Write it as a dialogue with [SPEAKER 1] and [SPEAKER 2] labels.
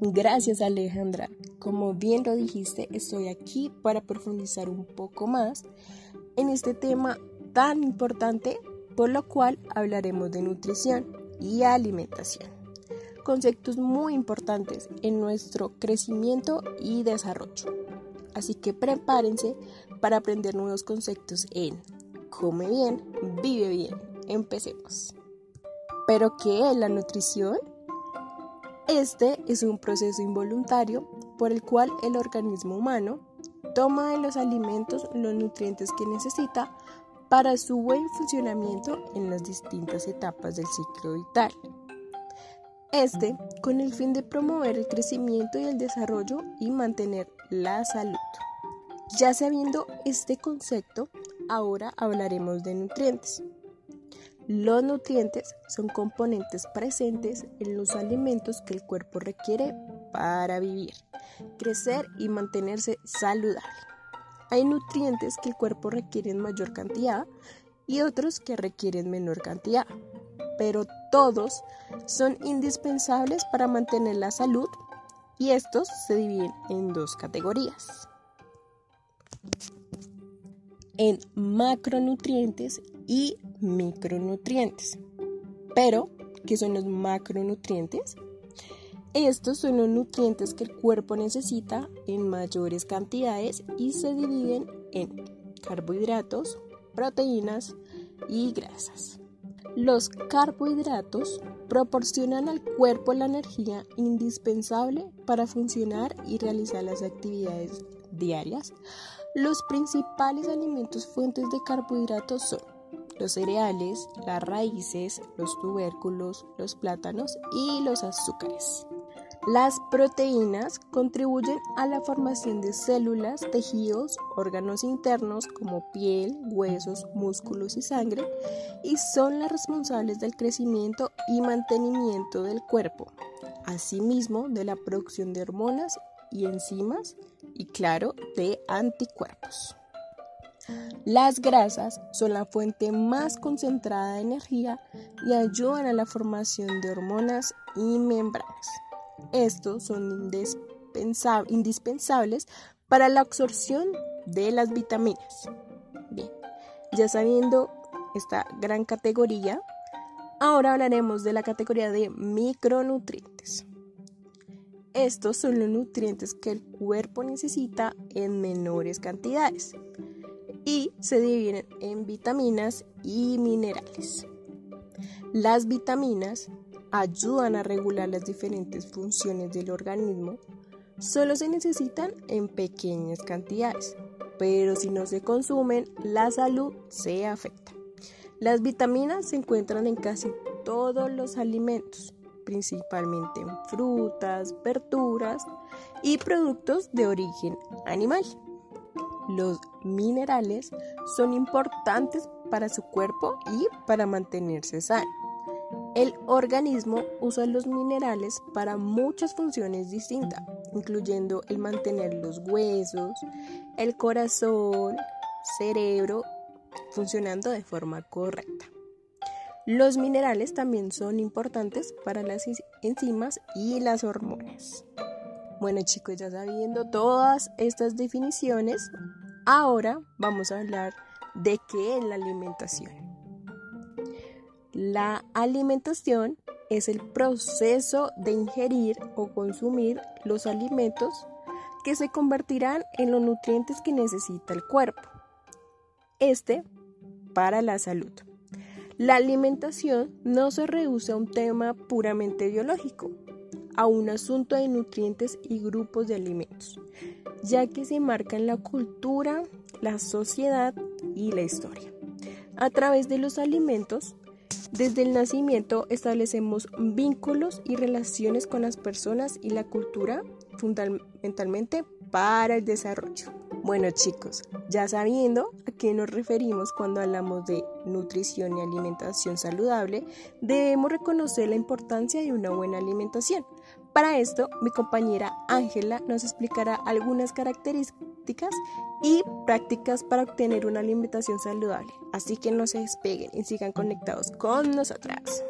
[SPEAKER 1] Gracias Alejandra. Como bien lo dijiste, estoy aquí para profundizar un poco más en este tema tan importante, por lo cual hablaremos de nutrición y alimentación. Conceptos muy importantes en nuestro crecimiento y desarrollo. Así que prepárense para aprender nuevos conceptos en Come bien, vive bien. Empecemos. ¿Pero qué es la nutrición? Este es un proceso involuntario por el cual el organismo humano toma de los alimentos los nutrientes que necesita para su buen funcionamiento en las distintas etapas del ciclo vital. Este con el fin de promover el crecimiento y el desarrollo y mantener la salud. Ya sabiendo este concepto, ahora hablaremos de nutrientes. Los nutrientes son componentes presentes en los alimentos que el cuerpo requiere para vivir, crecer y mantenerse saludable. Hay nutrientes que el cuerpo requiere en mayor cantidad y otros que requieren menor cantidad, pero todos son indispensables para mantener la salud y estos se dividen en dos categorías. En macronutrientes y micronutrientes. Pero, ¿qué son los macronutrientes? Estos son los nutrientes que el cuerpo necesita en mayores cantidades y se dividen en carbohidratos, proteínas y grasas. Los carbohidratos proporcionan al cuerpo la energía indispensable para funcionar y realizar las actividades diarias. Los principales alimentos fuentes de carbohidratos son los cereales, las raíces, los tubérculos, los plátanos y los azúcares. Las proteínas contribuyen a la formación de células, tejidos, órganos internos como piel, huesos, músculos y sangre y son las responsables del crecimiento y mantenimiento del cuerpo, asimismo de la producción de hormonas y enzimas y claro, de anticuerpos. Las grasas son la fuente más concentrada de energía y ayudan a la formación de hormonas y membranas. Estos son indispensables para la absorción de las vitaminas. Bien, ya sabiendo esta gran categoría, ahora hablaremos de la categoría de micronutrientes. Estos son los nutrientes que el cuerpo necesita en menores cantidades y se dividen en vitaminas y minerales. Las vitaminas ayudan a regular las diferentes funciones del organismo. Solo se necesitan en pequeñas cantidades, pero si no se consumen, la salud se afecta. Las vitaminas se encuentran en casi todos los alimentos, principalmente en frutas, verduras y productos de origen animal. Los minerales son importantes para su cuerpo y para mantenerse sano. El organismo usa los minerales para muchas funciones distintas, incluyendo el mantener los huesos, el corazón, cerebro funcionando de forma correcta. Los minerales también son importantes para las enzimas y las hormonas. Bueno chicos, ya sabiendo todas estas definiciones, ahora vamos a hablar de qué es la alimentación. La alimentación es el proceso de ingerir o consumir los alimentos que se convertirán en los nutrientes que necesita el cuerpo. Este para la salud. La alimentación no se reduce a un tema puramente biológico, a un asunto de nutrientes y grupos de alimentos, ya que se marca en la cultura, la sociedad y la historia. A través de los alimentos, desde el nacimiento establecemos vínculos y relaciones con las personas y la cultura fundamentalmente para el desarrollo. Bueno chicos, ya sabiendo a qué nos referimos cuando hablamos de nutrición y alimentación saludable, debemos reconocer la importancia de una buena alimentación. Para esto, mi compañera Ángela nos explicará algunas características y prácticas para obtener una alimentación saludable. Así que no se despeguen y sigan conectados con nosotras.